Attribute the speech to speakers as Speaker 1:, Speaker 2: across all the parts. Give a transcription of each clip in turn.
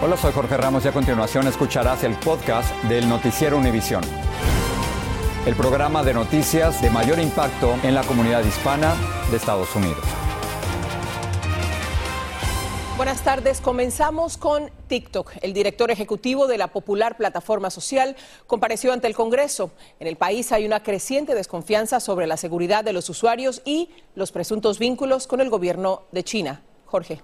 Speaker 1: Hola, soy Jorge Ramos y a continuación escucharás el podcast del Noticiero Univisión. El programa de noticias de mayor impacto en la comunidad hispana de Estados Unidos.
Speaker 2: Buenas tardes. Comenzamos con TikTok. El director ejecutivo de la popular plataforma social compareció ante el Congreso. En el país hay una creciente desconfianza sobre la seguridad de los usuarios y los presuntos vínculos con el gobierno de China. Jorge.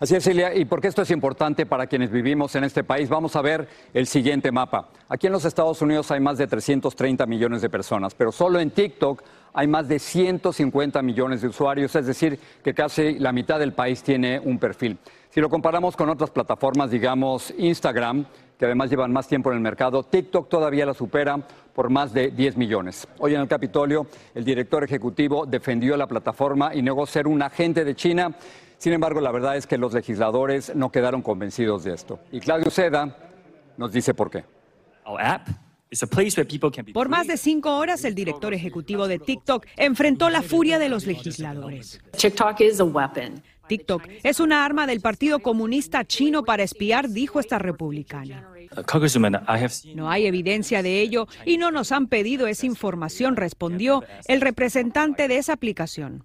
Speaker 1: Así es, Celia, y porque esto es importante para quienes vivimos en este país, vamos a ver el siguiente mapa. Aquí en los Estados Unidos hay más de 330 millones de personas, pero solo en TikTok hay más de 150 millones de usuarios, es decir, que casi la mitad del país tiene un perfil. Si lo comparamos con otras plataformas, digamos Instagram, que además llevan más tiempo en el mercado, TikTok todavía la supera por más de 10 millones. Hoy en el Capitolio, el director ejecutivo defendió la plataforma y negó ser un agente de China. Sin embargo, la verdad es que los legisladores no quedaron convencidos de esto. Y Claudio Seda nos dice por qué.
Speaker 3: Por más de cinco horas, el director ejecutivo de TikTok enfrentó la furia de los legisladores. TikTok es una arma del Partido Comunista Chino para espiar, dijo esta republicana. No hay evidencia de ello y no nos han pedido esa información, respondió el representante de esa aplicación.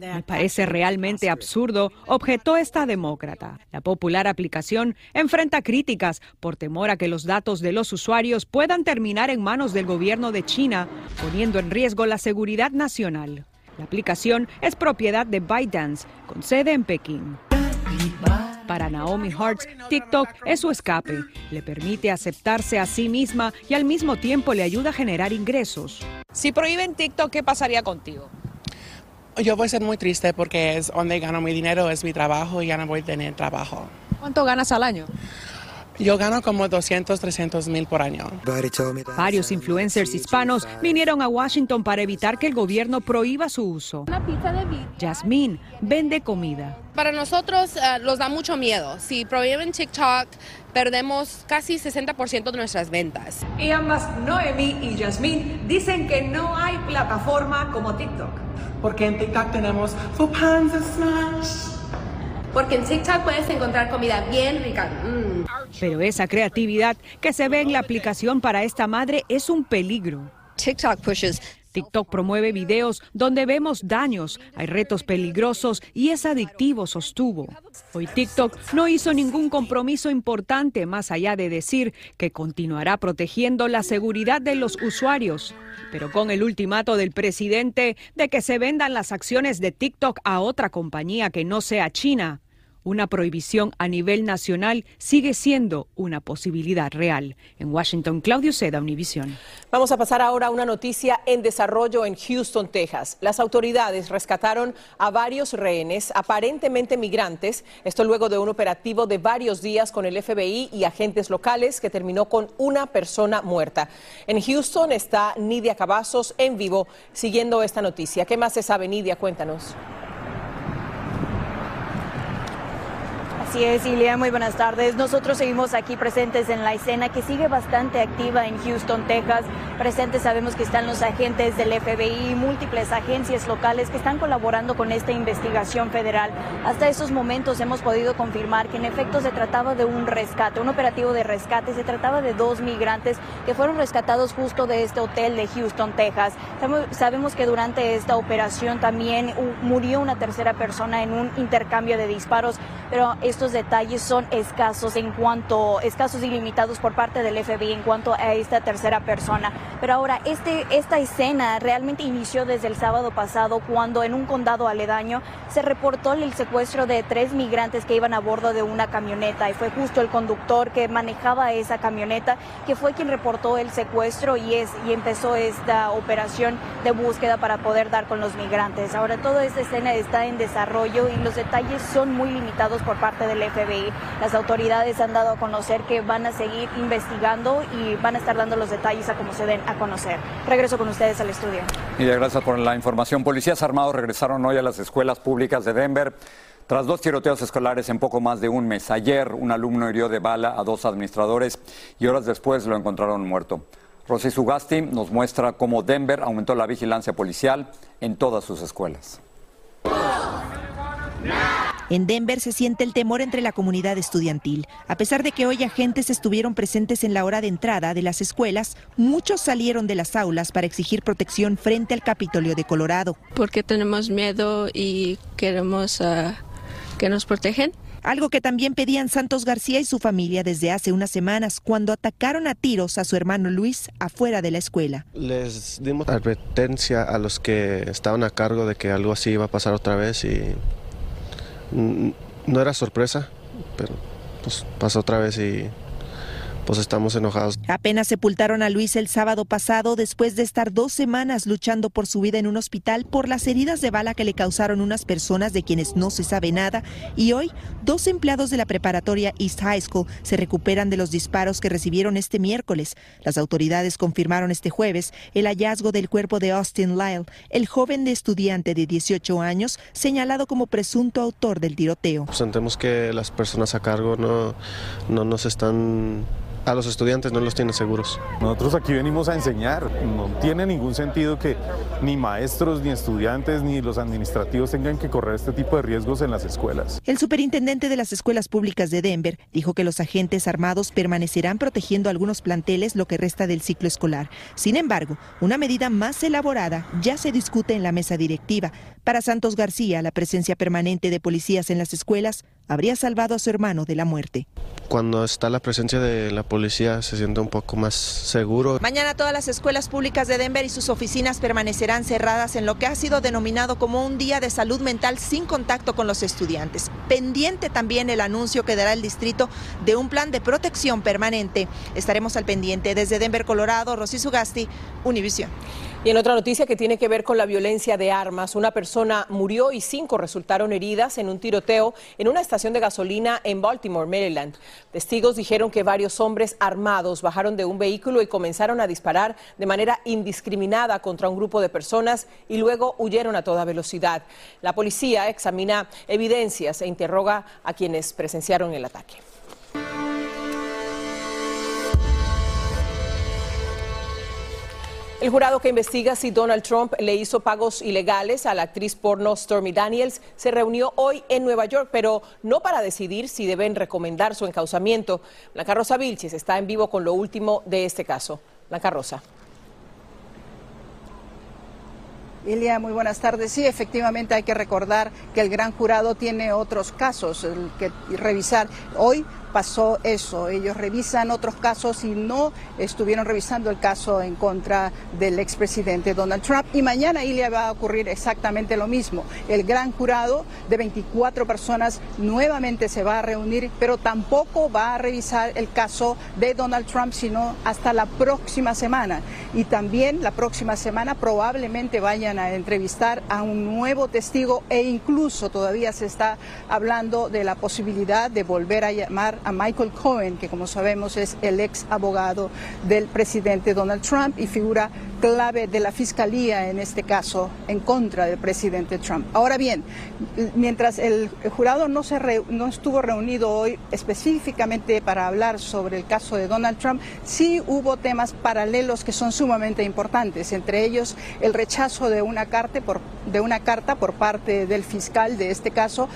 Speaker 3: Me parece realmente absurdo, objetó esta demócrata. La popular aplicación enfrenta críticas por temor a que los datos de los usuarios puedan terminar en manos del gobierno de China, poniendo en riesgo la seguridad nacional. La aplicación es propiedad de ByteDance, con sede en Pekín. Para Naomi Hartz, TikTok es su escape. Le permite aceptarse a sí misma y al mismo tiempo le ayuda a generar ingresos.
Speaker 2: Si prohíben TikTok, ¿qué pasaría contigo?
Speaker 4: Yo voy a ser muy triste porque es donde gano mi dinero, es mi trabajo y ya no voy a tener trabajo.
Speaker 2: ¿Cuánto ganas al año?
Speaker 4: Yo gano como 200, 300 mil por año.
Speaker 3: Varios influencers hispanos vinieron a Washington para evitar que el gobierno prohíba su uso. Jasmine vende comida.
Speaker 5: Para nosotros uh, nos da mucho miedo. Si prohíben TikTok, perdemos casi 60% de nuestras ventas.
Speaker 6: Y ambas, Noemi y Jasmine, dicen que no hay plataforma como TikTok.
Speaker 4: Porque en TikTok tenemos Fupanza Smash.
Speaker 5: Porque en TikTok puedes encontrar comida bien rica. Mm.
Speaker 3: Pero esa creatividad que se ve en la aplicación para esta madre es un peligro.
Speaker 7: TikTok pushes
Speaker 3: TikTok promueve videos donde vemos daños, hay retos peligrosos y es adictivo, sostuvo. Hoy TikTok no hizo ningún compromiso importante más allá de decir que continuará protegiendo la seguridad de los usuarios, pero con el ultimato del presidente de que se vendan las acciones de TikTok a otra compañía que no sea China. Una prohibición a nivel nacional sigue siendo una posibilidad real. En Washington, Claudio Seda, Univisión.
Speaker 2: Vamos a pasar ahora a una noticia en desarrollo en Houston, Texas. Las autoridades rescataron a varios rehenes, aparentemente migrantes, esto luego de un operativo de varios días con el FBI y agentes locales que terminó con una persona muerta. En Houston está Nidia Cavazos en vivo siguiendo esta noticia. ¿Qué más se sabe, Nidia? Cuéntanos.
Speaker 8: Así es, Ilia, muy buenas tardes. Nosotros seguimos aquí presentes en la escena que sigue bastante activa en Houston, Texas. Presentes sabemos que están los agentes del FBI, múltiples agencias locales que están colaborando con esta investigación federal. Hasta estos momentos hemos podido confirmar que en efecto se trataba de un rescate, un operativo de rescate. Se trataba de dos migrantes que fueron rescatados justo de este hotel de Houston, Texas. Sabemos que durante esta operación también murió una tercera persona en un intercambio de disparos, pero estos detalles son escasos en cuanto, escasos y limitados por parte del FBI en cuanto a esta tercera persona. Pero ahora, este, esta escena realmente inició desde el sábado pasado cuando en un condado aledaño se reportó el secuestro de tres migrantes que iban a bordo de una camioneta y fue justo el conductor que manejaba esa camioneta que fue quien reportó el secuestro y, es, y empezó esta operación de búsqueda para poder dar con los migrantes. Ahora toda esta escena está en desarrollo y los detalles son muy limitados por parte del FBI. Las autoridades han dado a conocer que van a seguir investigando y van a estar dando los detalles a como se den a conocer. Regreso con ustedes al estudio.
Speaker 1: Y gracias por la información. Policías armados regresaron hoy a las escuelas públicas de Denver. Tras dos tiroteos escolares en poco más de un mes, ayer un alumno hirió de bala a dos administradores y horas después lo encontraron muerto. Rosy Sugasti nos muestra cómo Denver aumentó la vigilancia policial en todas sus escuelas.
Speaker 7: En Denver se siente el temor entre la comunidad estudiantil. A pesar de que hoy agentes estuvieron presentes en la hora de entrada de las escuelas, muchos salieron de las aulas para exigir protección frente al Capitolio de Colorado.
Speaker 9: Porque tenemos miedo y queremos uh, que nos protegen
Speaker 7: algo que también pedían Santos García y su familia desde hace unas semanas cuando atacaron a tiros a su hermano Luis afuera de la escuela.
Speaker 10: Les dimos advertencia a los que estaban a cargo de que algo así iba a pasar otra vez y no era sorpresa, pero pues pasó otra vez y pues estamos enojados.
Speaker 7: Apenas sepultaron a Luis el sábado pasado después de estar dos semanas luchando por su vida en un hospital por las heridas de bala que le causaron unas personas de quienes no se sabe nada y hoy dos empleados de la preparatoria East High School se recuperan de los disparos que recibieron este miércoles. Las autoridades confirmaron este jueves el hallazgo del cuerpo de Austin Lyle, el joven de estudiante de 18 años señalado como presunto autor del tiroteo.
Speaker 10: Sentimos que las personas a cargo no, no nos están a los estudiantes no los tiene seguros.
Speaker 11: Nosotros aquí venimos a enseñar, no tiene ningún sentido que ni maestros, ni estudiantes, ni los administrativos tengan que correr este tipo de riesgos en las escuelas.
Speaker 7: El superintendente de las escuelas públicas de Denver dijo que los agentes armados permanecerán protegiendo algunos planteles lo que resta del ciclo escolar. Sin embargo, una medida más elaborada ya se discute en la mesa directiva. Para Santos García, la presencia permanente de policías en las escuelas habría salvado a su hermano de la muerte.
Speaker 10: Cuando está la presencia de la policía se siente un poco más seguro.
Speaker 7: Mañana todas las escuelas públicas de Denver y sus oficinas permanecerán cerradas en lo que ha sido denominado como un día de salud mental sin contacto con los estudiantes. Pendiente también el anuncio que dará el distrito de un plan de protección permanente. Estaremos al pendiente desde Denver, Colorado. Rosy Sugasti, Univision.
Speaker 2: Y en otra noticia que tiene que ver con la violencia de armas, una persona murió y cinco resultaron heridas en un tiroteo en una estación de gasolina en Baltimore, Maryland. Testigos dijeron que varios hombres armados bajaron de un vehículo y comenzaron a disparar de manera indiscriminada contra un grupo de personas y luego huyeron a toda velocidad. La policía examina evidencias e interroga a quienes presenciaron el ataque. El jurado que investiga si Donald Trump le hizo pagos ilegales a la actriz porno Stormy Daniels se reunió hoy en Nueva York, pero no para decidir si deben recomendar su encausamiento. Blanca Rosa Vilches está en vivo con lo último de este caso. Blanca Rosa.
Speaker 12: Ilia, muy buenas tardes. Sí, efectivamente hay que recordar que el gran jurado tiene otros casos que revisar. Hoy pasó eso. Ellos revisan otros casos y no estuvieron revisando el caso en contra del expresidente Donald Trump. Y mañana, Ilia, va a ocurrir exactamente lo mismo. El gran jurado de 24 personas nuevamente se va a reunir, pero tampoco va a revisar el caso de Donald Trump, sino hasta la próxima semana. Y también la próxima semana probablemente vayan a entrevistar a un nuevo testigo e incluso todavía se está hablando de la posibilidad de volver a llamar a Michael Cohen, que como sabemos es el ex abogado del presidente Donald Trump y figura clave de la fiscalía en este caso en contra del presidente Trump. Ahora bien, mientras el jurado no, se no estuvo reunido hoy específicamente para hablar sobre el caso de Donald Trump, sí hubo temas paralelos que son sumamente importantes, entre ellos el rechazo de una carta por, de una carta por parte del fiscal de este caso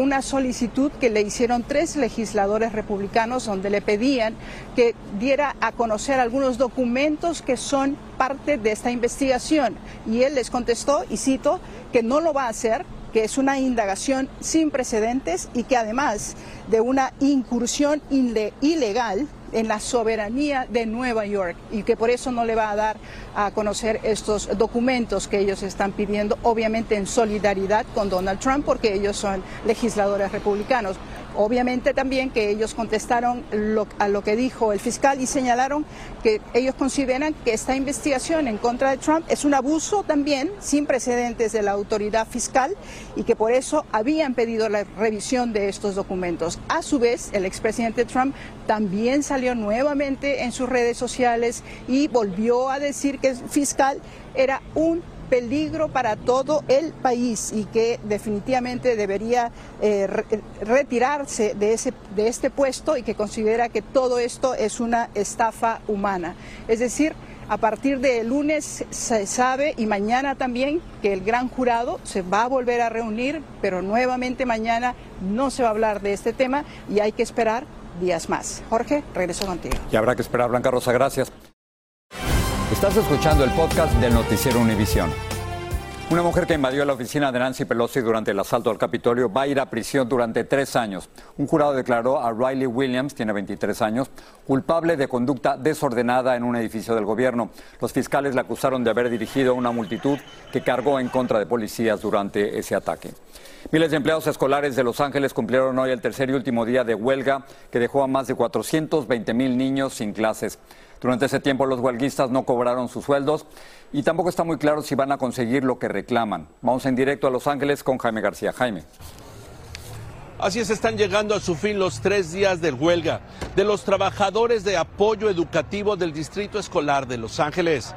Speaker 12: una solicitud que le hicieron tres legisladores republicanos donde le pedían que diera a conocer algunos documentos que son parte de esta investigación. Y él les contestó, y cito, que no lo va a hacer que es una indagación sin precedentes y que además de una incursión ilegal en la soberanía de Nueva York y que por eso no le va a dar a conocer estos documentos que ellos están pidiendo, obviamente en solidaridad con Donald Trump, porque ellos son legisladores republicanos. Obviamente también que ellos contestaron a lo que dijo el fiscal y señalaron que ellos consideran que esta investigación en contra de Trump es un abuso también sin precedentes de la autoridad fiscal y que por eso habían pedido la revisión de estos documentos. A su vez, el expresidente Trump también salió nuevamente en sus redes sociales y volvió a decir que el fiscal era un peligro para todo el país y que definitivamente debería eh, retirarse de, ese, de este puesto y que considera que todo esto es una estafa humana. Es decir, a partir de lunes se sabe y mañana también que el gran jurado se va a volver a reunir, pero nuevamente mañana no se va a hablar de este tema y hay que esperar días más. Jorge, regreso contigo.
Speaker 1: Y habrá que esperar, Blanca Rosa, gracias. Estás escuchando el podcast del Noticiero Univisión. Una mujer que invadió la oficina de Nancy Pelosi durante el asalto al Capitolio va a ir a prisión durante tres años. Un jurado declaró a Riley Williams, tiene 23 años, culpable de conducta desordenada en un edificio del gobierno. Los fiscales la acusaron de haber dirigido a una multitud que cargó en contra de policías durante ese ataque. Miles de empleados escolares de Los Ángeles cumplieron hoy el tercer y último día de huelga que dejó a más de 420 mil niños sin clases. Durante ese tiempo los huelguistas no cobraron sus sueldos y tampoco está muy claro si van a conseguir lo que reclaman. Vamos en directo a Los Ángeles con Jaime García. Jaime.
Speaker 13: Así es, están llegando a su fin los tres días de huelga de los trabajadores de apoyo educativo del Distrito Escolar de Los Ángeles.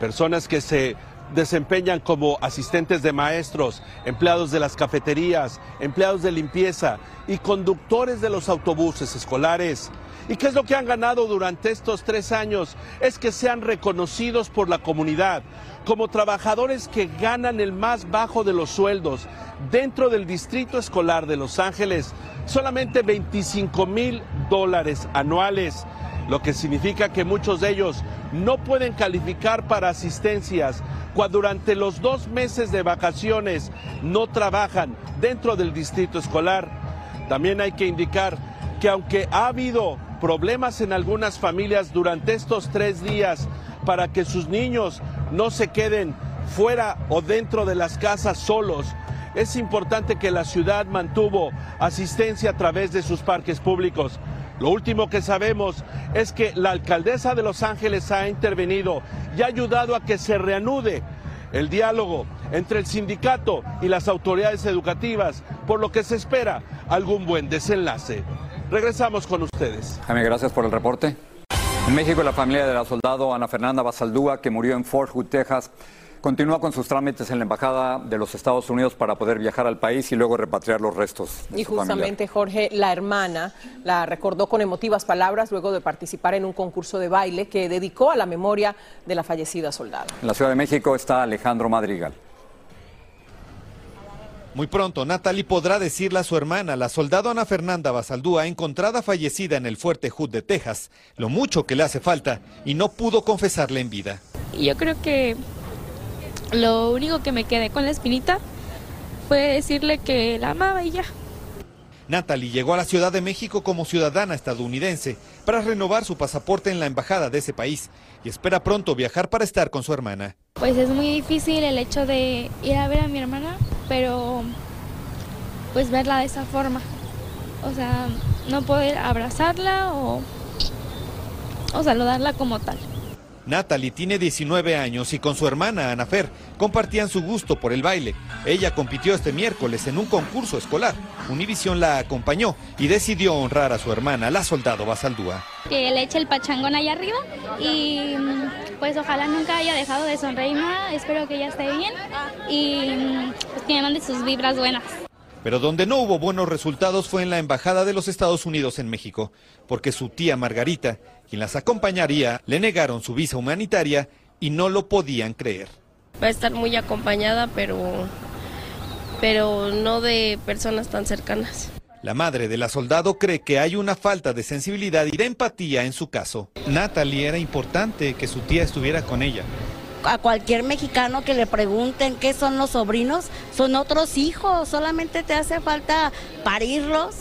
Speaker 13: Personas que se desempeñan como asistentes de maestros, empleados de las cafeterías, empleados de limpieza y conductores de los autobuses escolares. ¿Y qué es lo que han ganado durante estos tres años? Es que sean reconocidos por la comunidad como trabajadores que ganan el más bajo de los sueldos dentro del Distrito Escolar de Los Ángeles, solamente 25 mil dólares anuales, lo que significa que muchos de ellos no pueden calificar para asistencias cuando durante los dos meses de vacaciones no trabajan dentro del distrito escolar. También hay que indicar que aunque ha habido problemas en algunas familias durante estos tres días para que sus niños no se queden fuera o dentro de las casas solos. Es importante que la ciudad mantuvo asistencia a través de sus parques públicos. Lo último que sabemos es que la alcaldesa de Los Ángeles ha intervenido y ha ayudado a que se reanude el diálogo entre el sindicato y las autoridades educativas, por lo que se espera algún buen desenlace. Regresamos con ustedes.
Speaker 1: Jaime, gracias por el reporte. En México, la familia de la soldado Ana Fernanda Basaldúa, que murió en Fort Hood, Texas, continúa con sus trámites en la Embajada de los Estados Unidos para poder viajar al país y luego repatriar los restos.
Speaker 2: y justamente, Jorge, la hermana la recordó con emotivas palabras luego de participar en un concurso de baile que dedicó a la memoria de la fallecida soldada.
Speaker 1: En la Ciudad de México está Alejandro Madrigal.
Speaker 14: Muy pronto, Natalie podrá decirle a su hermana, la soldado Ana Fernanda Basaldúa, encontrada fallecida en el fuerte Hood de Texas, lo mucho que le hace falta y no pudo confesarle en vida.
Speaker 9: Yo creo que lo único que me quedé con la espinita fue decirle que la amaba y ya.
Speaker 14: Natalie llegó a la Ciudad de México como ciudadana estadounidense para renovar su pasaporte en la embajada de ese país y espera pronto viajar para estar con su hermana.
Speaker 9: Pues es muy difícil el hecho de ir a ver a mi hermana, pero pues verla de esa forma. O sea, no poder abrazarla o, o saludarla como tal.
Speaker 14: Natalie tiene 19 años y con su hermana Anafer compartían su gusto por el baile. Ella compitió este miércoles en un concurso escolar. Univision la acompañó y decidió honrar a su hermana, la soldado Basaldúa.
Speaker 15: Que le eche el pachangón allá arriba y pues ojalá nunca haya dejado de sonreír Espero que ella esté bien y pues, que me mande sus vibras buenas.
Speaker 14: Pero donde no hubo buenos resultados fue en la Embajada de los Estados Unidos en México, porque su tía Margarita, quien las acompañaría, le negaron su visa humanitaria y no lo podían creer.
Speaker 9: Va a estar muy acompañada, pero, pero no de personas tan cercanas.
Speaker 14: La madre de la soldado cree que hay una falta de sensibilidad y de empatía en su caso. Natalie era importante que su tía estuviera con ella
Speaker 16: a cualquier mexicano que le pregunten qué son los sobrinos, son otros hijos, solamente te hace falta parirlos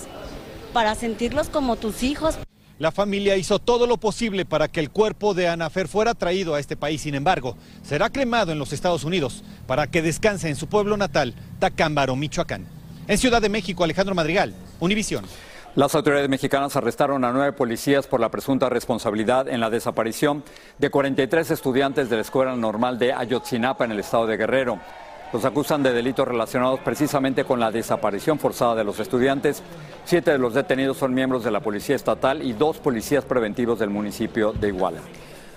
Speaker 16: para sentirlos como tus hijos.
Speaker 14: La familia hizo todo lo posible para que el cuerpo de Anafer fuera traído a este país, sin embargo, será cremado en los Estados Unidos para que descanse en su pueblo natal, Tacámbaro, Michoacán. En Ciudad de México, Alejandro Madrigal, Univisión.
Speaker 1: Las autoridades mexicanas arrestaron a nueve policías por la presunta responsabilidad en la desaparición de 43 estudiantes de la Escuela Normal de Ayotzinapa en el estado de Guerrero. Los acusan de delitos relacionados precisamente con la desaparición forzada de los estudiantes. Siete de los detenidos son miembros de la Policía Estatal y dos policías preventivos del municipio de Iguala.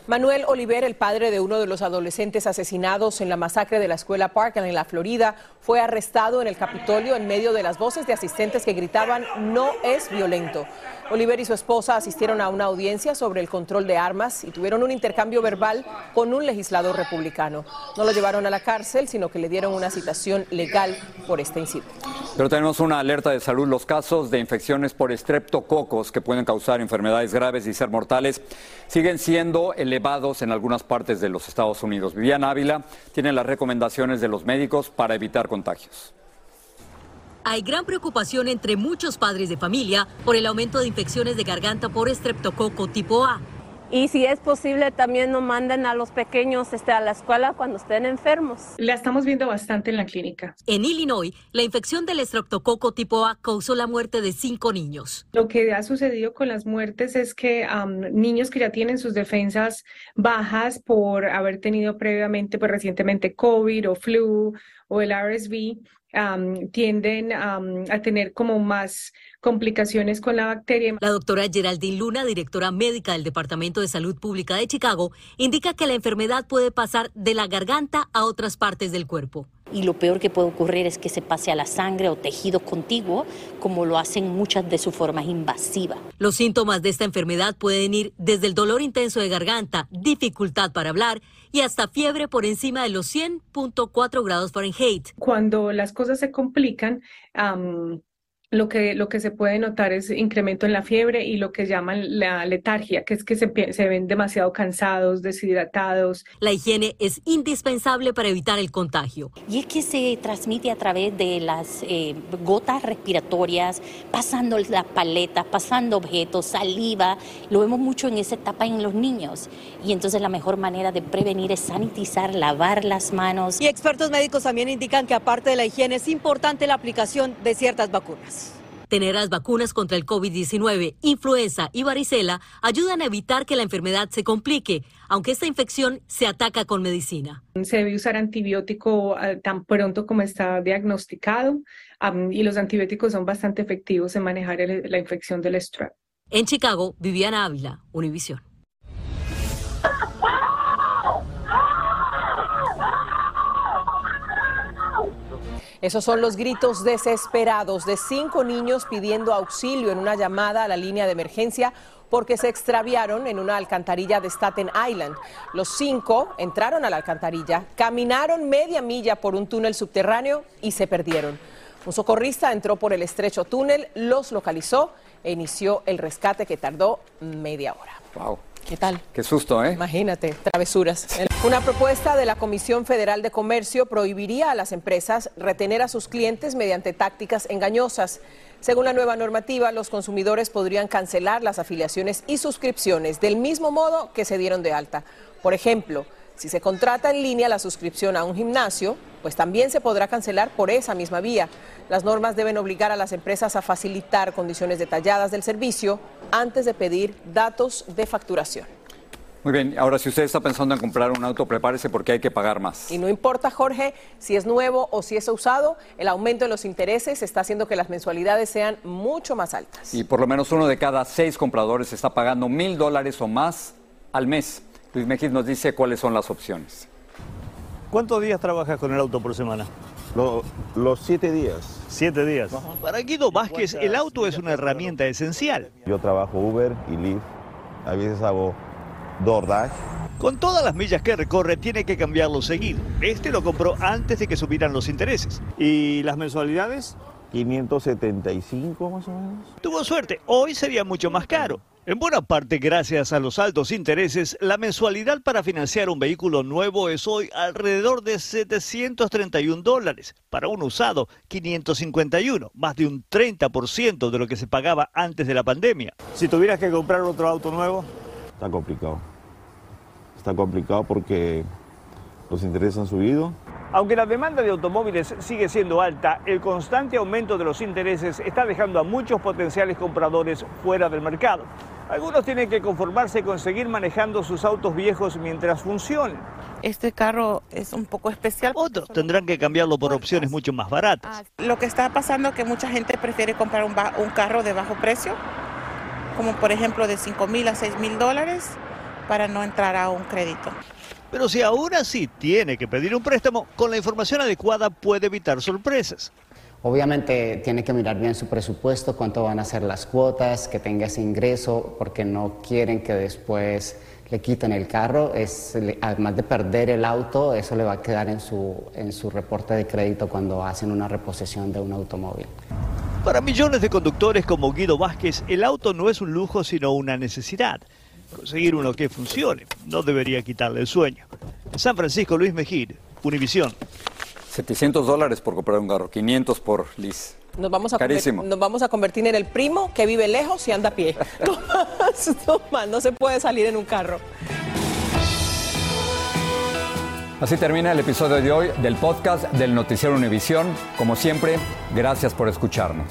Speaker 2: Manuel Oliver, el padre de uno de los adolescentes asesinados en la masacre de la escuela Parkland en la Florida, fue arrestado en el Capitolio en medio de las voces de asistentes que gritaban no es violento. Oliver y su esposa asistieron a una audiencia sobre el control de armas y tuvieron un intercambio verbal con un legislador republicano. No lo llevaron a la cárcel, sino que le dieron una citación legal por este incidente.
Speaker 1: Pero tenemos una alerta de salud. Los casos de infecciones por estreptococos que pueden causar enfermedades graves y ser mortales siguen siendo en algunas partes de los Estados Unidos. Viviana Ávila tiene las recomendaciones de los médicos para evitar contagios.
Speaker 17: Hay gran preocupación entre muchos padres de familia por el aumento de infecciones de garganta por estreptococo tipo A.
Speaker 18: Y si es posible, también nos manden a los pequeños este, a la escuela cuando estén enfermos.
Speaker 19: La estamos viendo bastante en la clínica.
Speaker 17: En Illinois, la infección del estreptococo tipo A causó la muerte de cinco niños.
Speaker 19: Lo que ha sucedido con las muertes es que niños que ya tienen sus defensas bajas por haber tenido previamente, pues recientemente COVID o flu o el RSV, tienden a tener como más complicaciones con la bacteria.
Speaker 17: La doctora Geraldine Luna, directora médica del Departamento de Salud Pública de Chicago, indica que la enfermedad puede pasar de la garganta a otras partes del cuerpo.
Speaker 20: Y lo peor que puede ocurrir es que se pase a la sangre o tejido contiguo, como lo hacen muchas de sus formas invasivas.
Speaker 17: Los síntomas de esta enfermedad pueden ir desde el dolor intenso de garganta, dificultad para hablar y hasta fiebre por encima de los 100.4 grados Fahrenheit.
Speaker 19: Cuando las cosas se complican, lo que, lo que se puede notar es incremento en la fiebre y lo que llaman la letargia, que es que se, se, ven demasiado cansados, deshidratados.
Speaker 17: La higiene es indispensable para evitar el contagio.
Speaker 20: Y es que se transmite a través de las eh, gotas respiratorias, pasando las paletas, pasando objetos, saliva. Lo vemos mucho en esa etapa en los niños. Y entonces la mejor manera de prevenir es sanitizar, lavar las manos.
Speaker 17: Y expertos médicos también indican que aparte de la higiene es importante la aplicación de ciertas vacunas. Tener las vacunas contra el COVID-19, influenza y varicela ayudan a evitar que la enfermedad se complique, aunque esta infección se ataca con medicina.
Speaker 19: Se debe usar antibiótico ah, tan pronto como está diagnosticado y los antibióticos son bastante efectivos en manejar la infección del strep.
Speaker 17: En Chicago, Viviana Ávila, Univisión.
Speaker 2: Esos son los gritos desesperados de cinco niños pidiendo auxilio en una llamada a la línea de emergencia porque se extraviaron en una alcantarilla de Staten Island. Los cinco entraron a la alcantarilla, caminaron media milla por un túnel subterráneo y se perdieron. Un socorrista entró por el estrecho túnel, los localizó e inició el rescate que tardó media hora.
Speaker 1: Wow.
Speaker 2: ¿Qué tal?
Speaker 1: Qué susto, ¿eh?
Speaker 2: Imagínate, travesuras. Una propuesta de la Comisión Federal de Comercio prohibiría a las empresas retener a sus clientes mediante tácticas engañosas. Según la nueva normativa, los consumidores podrían cancelar las afiliaciones y suscripciones del mismo modo que se dieron de alta. Por ejemplo, si se contrata en línea la suscripción a un gimnasio, pues también se podrá cancelar por esa misma vía. Las normas deben obligar a las empresas a facilitar condiciones detalladas del servicio antes de pedir datos de facturación.
Speaker 1: Muy bien, ahora si usted está pensando en comprar un auto, prepárese porque hay que pagar más.
Speaker 2: Y no importa, Jorge, si es nuevo o si es usado, el aumento de los intereses está haciendo que las mensualidades sean mucho más altas.
Speaker 1: Y por lo menos uno de cada seis compradores está pagando mil dólares o más al mes. Luis Mejid nos dice cuáles son las opciones.
Speaker 21: ¿Cuántos días trabajas con el auto por semana?
Speaker 22: los siete días.
Speaker 21: Siete días. Para Guido Vázquez, el auto es una herramienta esencial.
Speaker 22: Yo trabajo Uber y Lyft. A veces hago DoorDash.
Speaker 21: Con todas las millas que recorre, tiene que cambiarlo seguido. Este lo compró antes de que subieran los intereses. ¿Y las mensualidades?
Speaker 22: 575 más o menos.
Speaker 21: Tuvo suerte, hoy sería mucho más caro. En buena parte, gracias a los altos intereses, la mensualidad para financiar un vehículo nuevo es hoy alrededor de 731 dólares. Para un usado, 551, más de un 30% de lo que se pagaba antes de la pandemia.
Speaker 22: Si tuvieras que comprar otro auto nuevo, está complicado. Está complicado porque los intereses han subido
Speaker 21: aunque la demanda de automóviles sigue siendo alta, el constante aumento de los intereses está dejando a muchos potenciales compradores fuera del mercado. Algunos tienen que conformarse con seguir manejando sus autos viejos mientras funcionen.
Speaker 23: Este carro es un poco especial.
Speaker 21: Otros tendrán que cambiarlo por opciones mucho más baratas.
Speaker 23: Ah, lo que está pasando es que mucha gente prefiere comprar un, carro de bajo precio, como por ejemplo de 5 mil a 6 mil dólares para no entrar a un crédito.
Speaker 21: Pero si aún así tiene que pedir un préstamo, con la información adecuada puede evitar sorpresas.
Speaker 24: Obviamente tiene que mirar bien su presupuesto, cuánto van a ser las cuotas, que tenga ese ingreso, porque no quieren que después le quiten el carro. Es, además de perder el auto, eso le va a quedar en su, en su reporte de crédito cuando hacen una reposición de un automóvil.
Speaker 21: Para millones de conductores como Guido Vázquez, el auto no es un lujo sino una necesidad. Conseguir uno que funcione no debería quitarle el sueño. San Francisco, Luis Mejir, Univisión.
Speaker 1: 700 dólares por comprar un carro, 500 por lease.
Speaker 2: Nos vamos, a
Speaker 1: Carísimo.
Speaker 2: nos vamos a convertir en el primo que vive lejos y anda a pie. No más, no más, no se puede salir en un carro.
Speaker 1: Así termina el episodio de hoy del podcast del Noticiero Univisión. Como siempre, gracias por escucharnos.